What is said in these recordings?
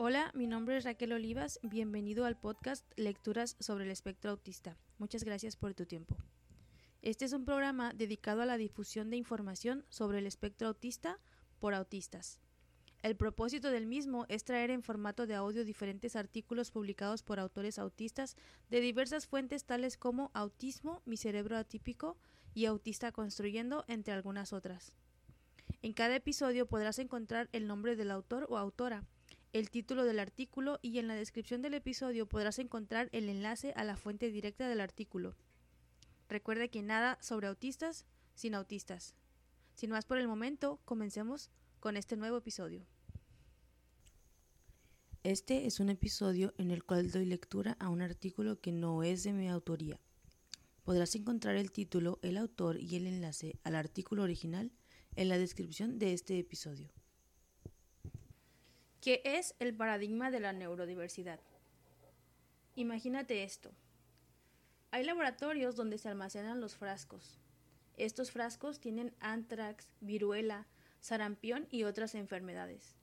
Hola, mi nombre es Raquel Olivas. Bienvenido al podcast Lecturas sobre el espectro autista. Muchas gracias por tu tiempo. Este es un programa dedicado a la difusión de información sobre el espectro autista por autistas. El propósito del mismo es traer en formato de audio diferentes artículos publicados por autores autistas de diversas fuentes tales como Autismo, Mi cerebro atípico y Autista construyendo, entre algunas otras. En cada episodio podrás encontrar el nombre del autor o autora, el título del artículo y en la descripción del episodio podrás encontrar el enlace a la fuente directa del artículo. Recuerda que nada sobre autistas sin autistas. Sin más por el momento, comencemos con este nuevo episodio. Este es un episodio en el cual doy lectura a un artículo que no es de mi autoría. Podrás encontrar el título, el autor y el enlace al artículo original en la descripción de este episodio. ¿Qué es el paradigma de la neurodiversidad? Imagínate esto. Hay laboratorios donde se almacenan los frascos. Estos frascos tienen antrax, viruela, sarampión y otras enfermedades.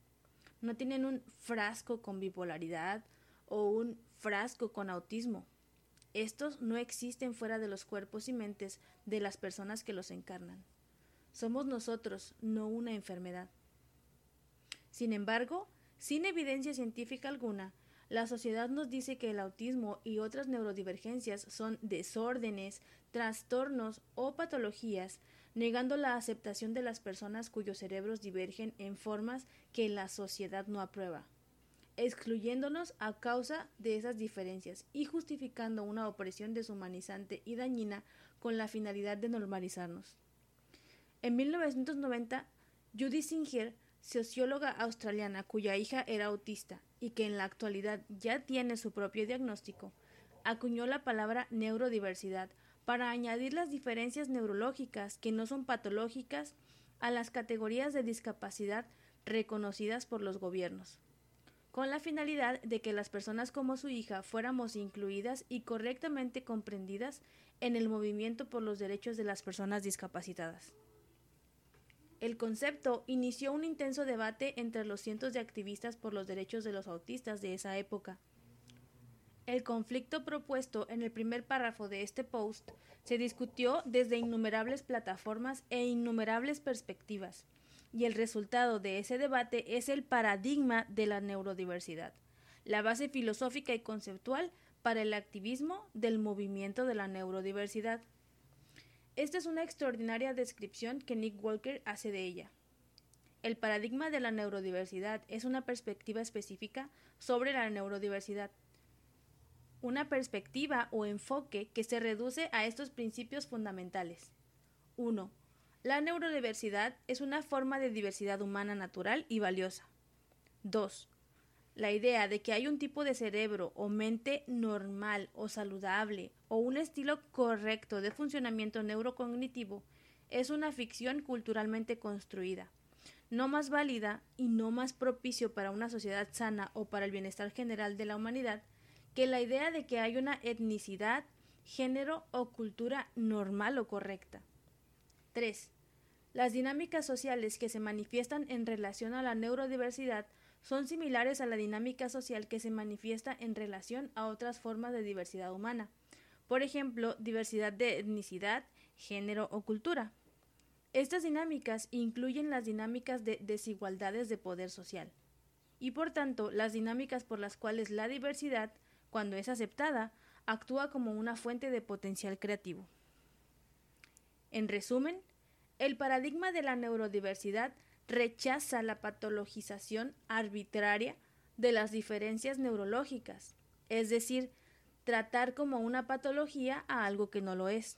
No tienen un frasco con bipolaridad o un frasco con autismo. Estos no existen fuera de los cuerpos y mentes de las personas que los encarnan. Somos nosotros, no una enfermedad. Sin embargo, sin evidencia científica alguna, la sociedad nos dice que el autismo y otras neurodivergencias son desórdenes, trastornos o patologías negando la aceptación de las personas cuyos cerebros divergen en formas que la sociedad no aprueba, excluyéndonos a causa de esas diferencias y justificando una opresión deshumanizante y dañina con la finalidad de normalizarnos. En 1990, Judy Singer, socióloga australiana cuya hija era autista y que en la actualidad ya tiene su propio diagnóstico, acuñó la palabra neurodiversidad para añadir las diferencias neurológicas que no son patológicas a las categorías de discapacidad reconocidas por los gobiernos, con la finalidad de que las personas como su hija fuéramos incluidas y correctamente comprendidas en el movimiento por los derechos de las personas discapacitadas. El concepto inició un intenso debate entre los cientos de activistas por los derechos de los autistas de esa época, el conflicto propuesto en el primer párrafo de este post se discutió desde innumerables plataformas e innumerables perspectivas, y el resultado de ese debate es el paradigma de la neurodiversidad, la base filosófica y conceptual para el activismo del movimiento de la neurodiversidad. Esta es una extraordinaria descripción que Nick Walker hace de ella. El paradigma de la neurodiversidad es una perspectiva específica sobre la neurodiversidad una perspectiva o enfoque que se reduce a estos principios fundamentales. 1. La neurodiversidad es una forma de diversidad humana natural y valiosa. 2. La idea de que hay un tipo de cerebro o mente normal o saludable o un estilo correcto de funcionamiento neurocognitivo es una ficción culturalmente construida, no más válida y no más propicio para una sociedad sana o para el bienestar general de la humanidad que la idea de que hay una etnicidad, género o cultura normal o correcta. 3. Las dinámicas sociales que se manifiestan en relación a la neurodiversidad son similares a la dinámica social que se manifiesta en relación a otras formas de diversidad humana. Por ejemplo, diversidad de etnicidad, género o cultura. Estas dinámicas incluyen las dinámicas de desigualdades de poder social y por tanto las dinámicas por las cuales la diversidad cuando es aceptada, actúa como una fuente de potencial creativo. En resumen, el paradigma de la neurodiversidad rechaza la patologización arbitraria de las diferencias neurológicas, es decir, tratar como una patología a algo que no lo es.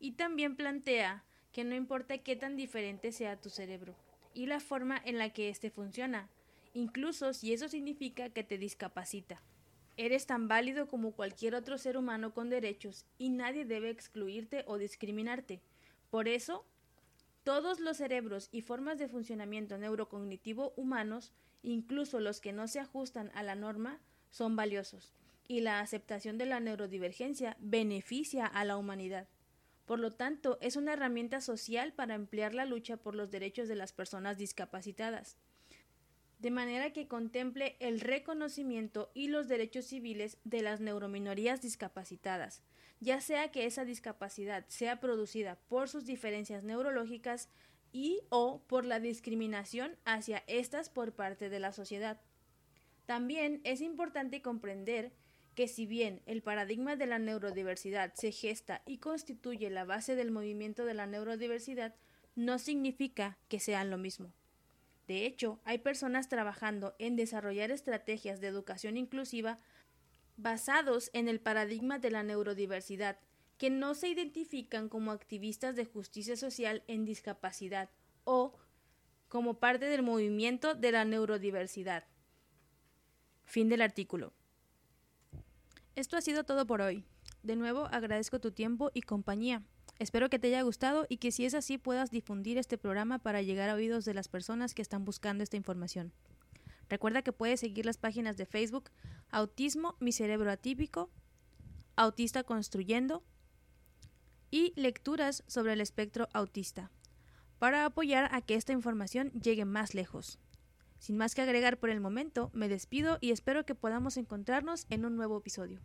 Y también plantea que no importa qué tan diferente sea tu cerebro y la forma en la que éste funciona, incluso si eso significa que te discapacita. Eres tan válido como cualquier otro ser humano con derechos y nadie debe excluirte o discriminarte. Por eso, todos los cerebros y formas de funcionamiento neurocognitivo humanos, incluso los que no se ajustan a la norma, son valiosos, y la aceptación de la neurodivergencia beneficia a la humanidad. Por lo tanto, es una herramienta social para emplear la lucha por los derechos de las personas discapacitadas. De manera que contemple el reconocimiento y los derechos civiles de las neurominorías discapacitadas, ya sea que esa discapacidad sea producida por sus diferencias neurológicas y o por la discriminación hacia estas por parte de la sociedad. También es importante comprender que si bien el paradigma de la neurodiversidad se gesta y constituye la base del movimiento de la neurodiversidad, no significa que sean lo mismo. De hecho, hay personas trabajando en desarrollar estrategias de educación inclusiva basados en el paradigma de la neurodiversidad, que no se identifican como activistas de justicia social en discapacidad o como parte del movimiento de la neurodiversidad. Fin del artículo. Esto ha sido todo por hoy. De nuevo agradezco tu tiempo y compañía. Espero que te haya gustado y que si es así puedas difundir este programa para llegar a oídos de las personas que están buscando esta información. Recuerda que puedes seguir las páginas de Facebook Autismo, mi cerebro atípico, Autista Construyendo y lecturas sobre el espectro autista, para apoyar a que esta información llegue más lejos. Sin más que agregar por el momento, me despido y espero que podamos encontrarnos en un nuevo episodio.